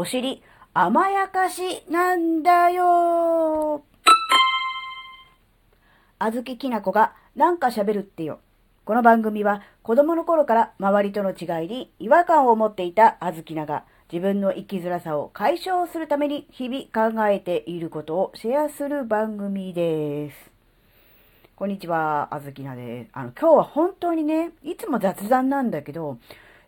お尻甘やかしなんだよ。あずききなこがなんか喋るってよ。この番組は子供の頃から周りとの違いに違和感を持っていたあずきなが自分の生きづらさを解消するために日々考えていることをシェアする番組です。こんにちは、あずきなです。あの、今日は本当にね、いつも雑談なんだけど、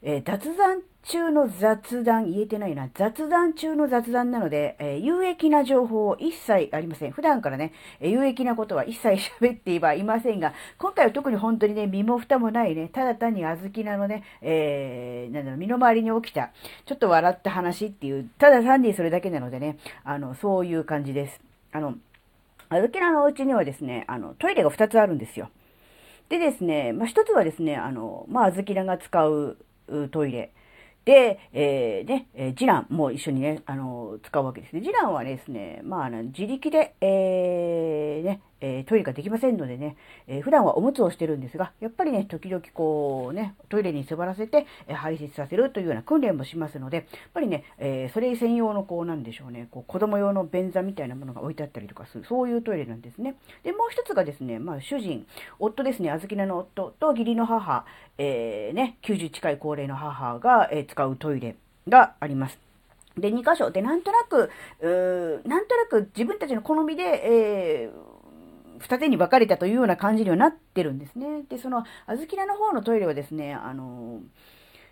えー、雑談中の雑談、言えてないな、雑談中の雑談なので、えー、有益な情報を一切ありません。普段からね、えー、有益なことは一切喋ってはいませんが、今回は特に本当にね、身も蓋もないね、ただ単に小豆菜のね、えー、なんだろう、身の回りに起きた、ちょっと笑った話っていう、ただ単にそれだけなのでね、あの、そういう感じです。あの、小豆菜のお家にはですね、あの、トイレが2つあるんですよ。でですね、まあ、1つはですね、あの、まあ、小豆菜が使う、トイレ。で、えー、ね、え次男も一緒にね、あの、使うわけですね。次男はですね、まあ、自力で、えー、ね、えー、トイレができませんのでね、えー、普段はおむつをしてるんですが、やっぱりね、時々こうね、トイレに座らせて、えー、排泄させるというような訓練もしますので、やっぱりね、えー、それ専用のこうなんでしょうね、こう子供用の便座みたいなものが置いてあったりとかする、そういうトイレなんですね。で、もう一つがですね、まあ主人、夫ですね、あずきなの夫と義理の母、えー、ね、90近い高齢の母が、えー、使うトイレがあります。で、2箇所で、なんとなく、うなんとなく自分たちの好みで、えー、二手に分かれたというような感じにはなってるんですね。で、その、あずきらの方のトイレはですね、あの、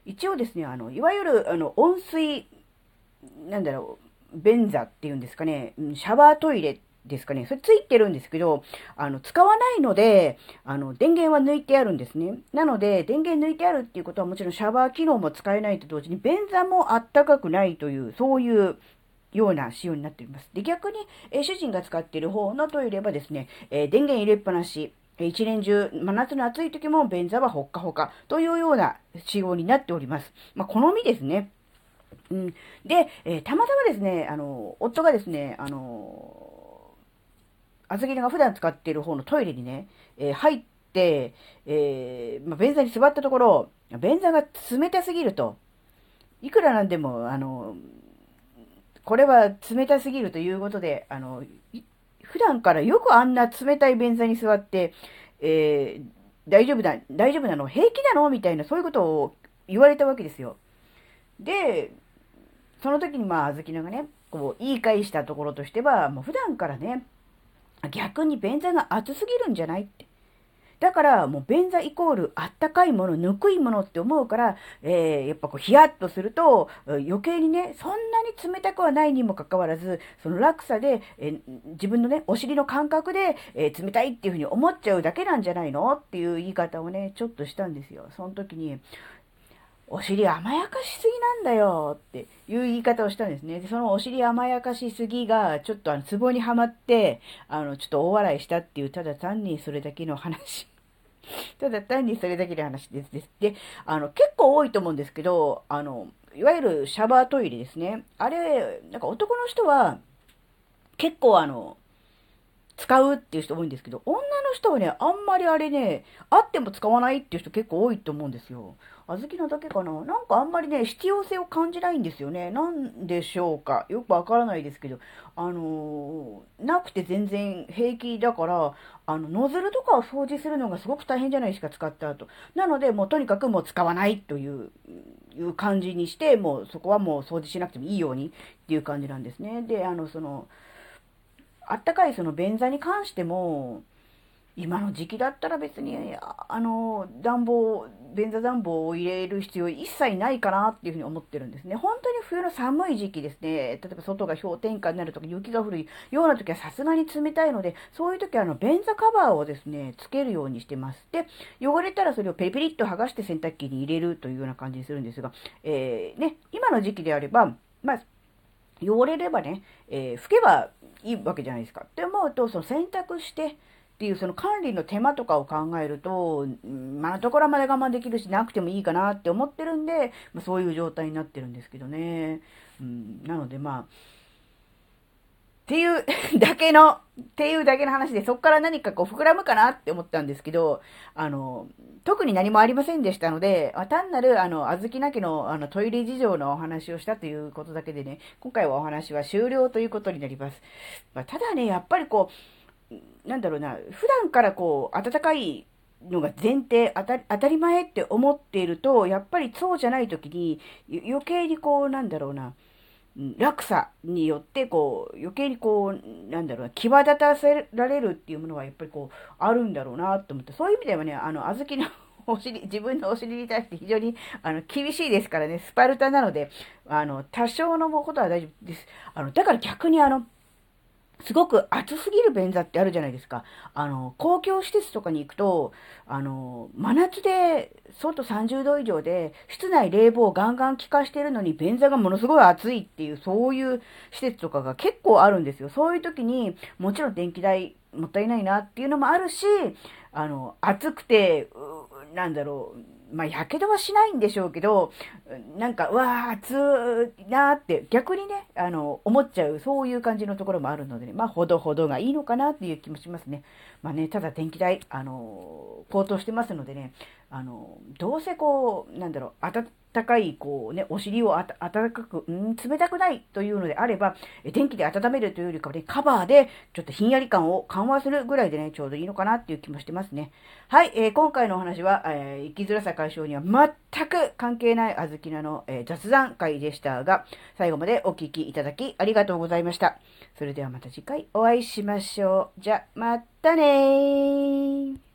一応ですね、あの、いわゆる、あの、温水、なんだろう、便座っていうんですかね、シャワートイレですかね、それついてるんですけど、あの、使わないので、あの、電源は抜いてあるんですね。なので、電源抜いてあるっていうことはもちろんシャワー機能も使えないと同時に、便座もあったかくないという、そういうような仕様になっております。で、逆に、えー、主人が使っている方のトイレはですね、えー、電源入れっぱなし、一年中、真夏の暑い時も便座はほっかほかというような仕様になっております。まあ、好みですね。うん。で、えー、たまたまですね、あの、夫がですね、あの、あずきが普段使っている方のトイレにね、えー、入って、えー、まあ、便座に座ったところ、便座が冷たすぎると、いくらなんでも、あの、これは冷たすぎるということで、あの、普段からよくあんな冷たい便座に座って、えー、大丈夫だ、大丈夫なの？平気なの？みたいな、そういうことを言われたわけですよ。で、その時にまあ、あずきのがね、こう、言い返したところとしては、もう普段からね、逆に便座が熱すぎるんじゃないって。だから、もう便座イコールあったかいもの、ぬくいものって思うから、えー、やっぱこう、ヒヤッとすると、余計にね、そんなに冷たくはないにもかかわらず、その落差で、えー、自分のね、お尻の感覚で、えー、冷たいっていうふうに思っちゃうだけなんじゃないの？っていう言い方をね、ちょっとしたんですよ。その時に、お尻甘やかしすぎなんだよっていう言い方をしたんですね。でそのお尻甘やかしすぎが、ちょっとあの、ツボにはまって、あの、ちょっと大笑いしたっていう、ただ単にそれだけの話。ただ単にそれだけの話です。で、あの、結構多いと思うんですけど、あの、いわゆるシャワートイレですね。あれ、なんか男の人は、結構あの、使うっていう人多いんですけど、の人はね、あんまりあれね、あっても使わないっていう人結構多いと思うんですよ。小豆のだけかななんかあんまりね、必要性を感じないんですよね。なんでしょうかよくわからないですけど、あのー、なくて全然平気だから、あの、ノズルとかを掃除するのがすごく大変じゃないですか、使った後。なので、もうとにかくもう使わないという、いう感じにして、もうそこはもう掃除しなくてもいいようにっていう感じなんですね。で、あの、その、あったかいその便座に関しても、今の時期だったら別に、あの、暖房、便座暖房を入れる必要一切ないかなっていうふうに思ってるんですね。本当に冬の寒い時期ですね。例えば外が氷点下になるとか雪が降るような時はさすがに冷たいので、そういう時はあの、便座カバーをですね、つけるようにしてます。で、汚れたらそれをペリペリっと剥がして洗濯機に入れるというような感じにするんですが、えー、ね、今の時期であれば、まあ、汚れればね、えー、拭けばいいわけじゃないですか。って思うと、その洗濯してっていうその管理の手間とかを考えると、まあ、ところまで我慢できるし、なくてもいいかなって思ってるんで、まあ、そういう状態になってるんですけどね。うん、なのでまあ、っていう だけの、っていうだけの話で、そこから何かこう膨らむかなって思ったんですけど、あの、特に何もありませんでしたので、単なる、あの、あずきなきの、あの、トイレ事情のお話をしたということだけでね、今回はお話は終了ということになります。まあ、ただね、やっぱりこう、なんだろうな、普段からこう、暖かいのが前提当た、り前って思っていると、やっぱりそうじゃない時に、余計にこう、なんだろうな、落差によって、こう、余計にこう、なんだろうな、際立たせられるっていうものはやっぱりこう、あるんだろうなと思って、そういう意味ではね、あの、あずきのお尻、自分のお尻に対して非常に、あの、厳しいですからね、スパルタなので、あの、多少のことは大丈夫です。あの、だから逆にあの、すごく暑すぎる便座ってあるじゃないですか。あの、公共施設とかに行くと、あの、真夏で、外30度以上で、室内冷房をガンガン効かしてるのに、便座がものすごい暑いっていう、そういう施設とかが結構あるんですよ。そういう時に、もちろん電気代もったいないなっていうのもあるし、あの、暑くて、なんだろう、まあ、やけどはしないんでしょうけど、なんか、うわあ、暑いなーって、逆にね、あの、思っちゃう、そういう感じのところもあるのでね、まあ、ほどほどがいいのかなっていう気もしますね。まあね、ただ電気代、あの、高騰してますのでね、あの、どうせこう、なんだろう、暖かい、こうね、お尻をあた暖かく、うん、冷たくないというのであれば、電気で温めるというよりかはね、カバーでちょっとひんやり感を緩和するぐらいでね、ちょうどいいのかなっていう気もしてますね。はい、えー、今回のお話は、えー、生きづらさ解消には全く関係ないあずきなの、えー、雑談会でしたが、最後までお聴きいただきありがとうございました。それではまた次回お会いしましょう。じゃ、またねー。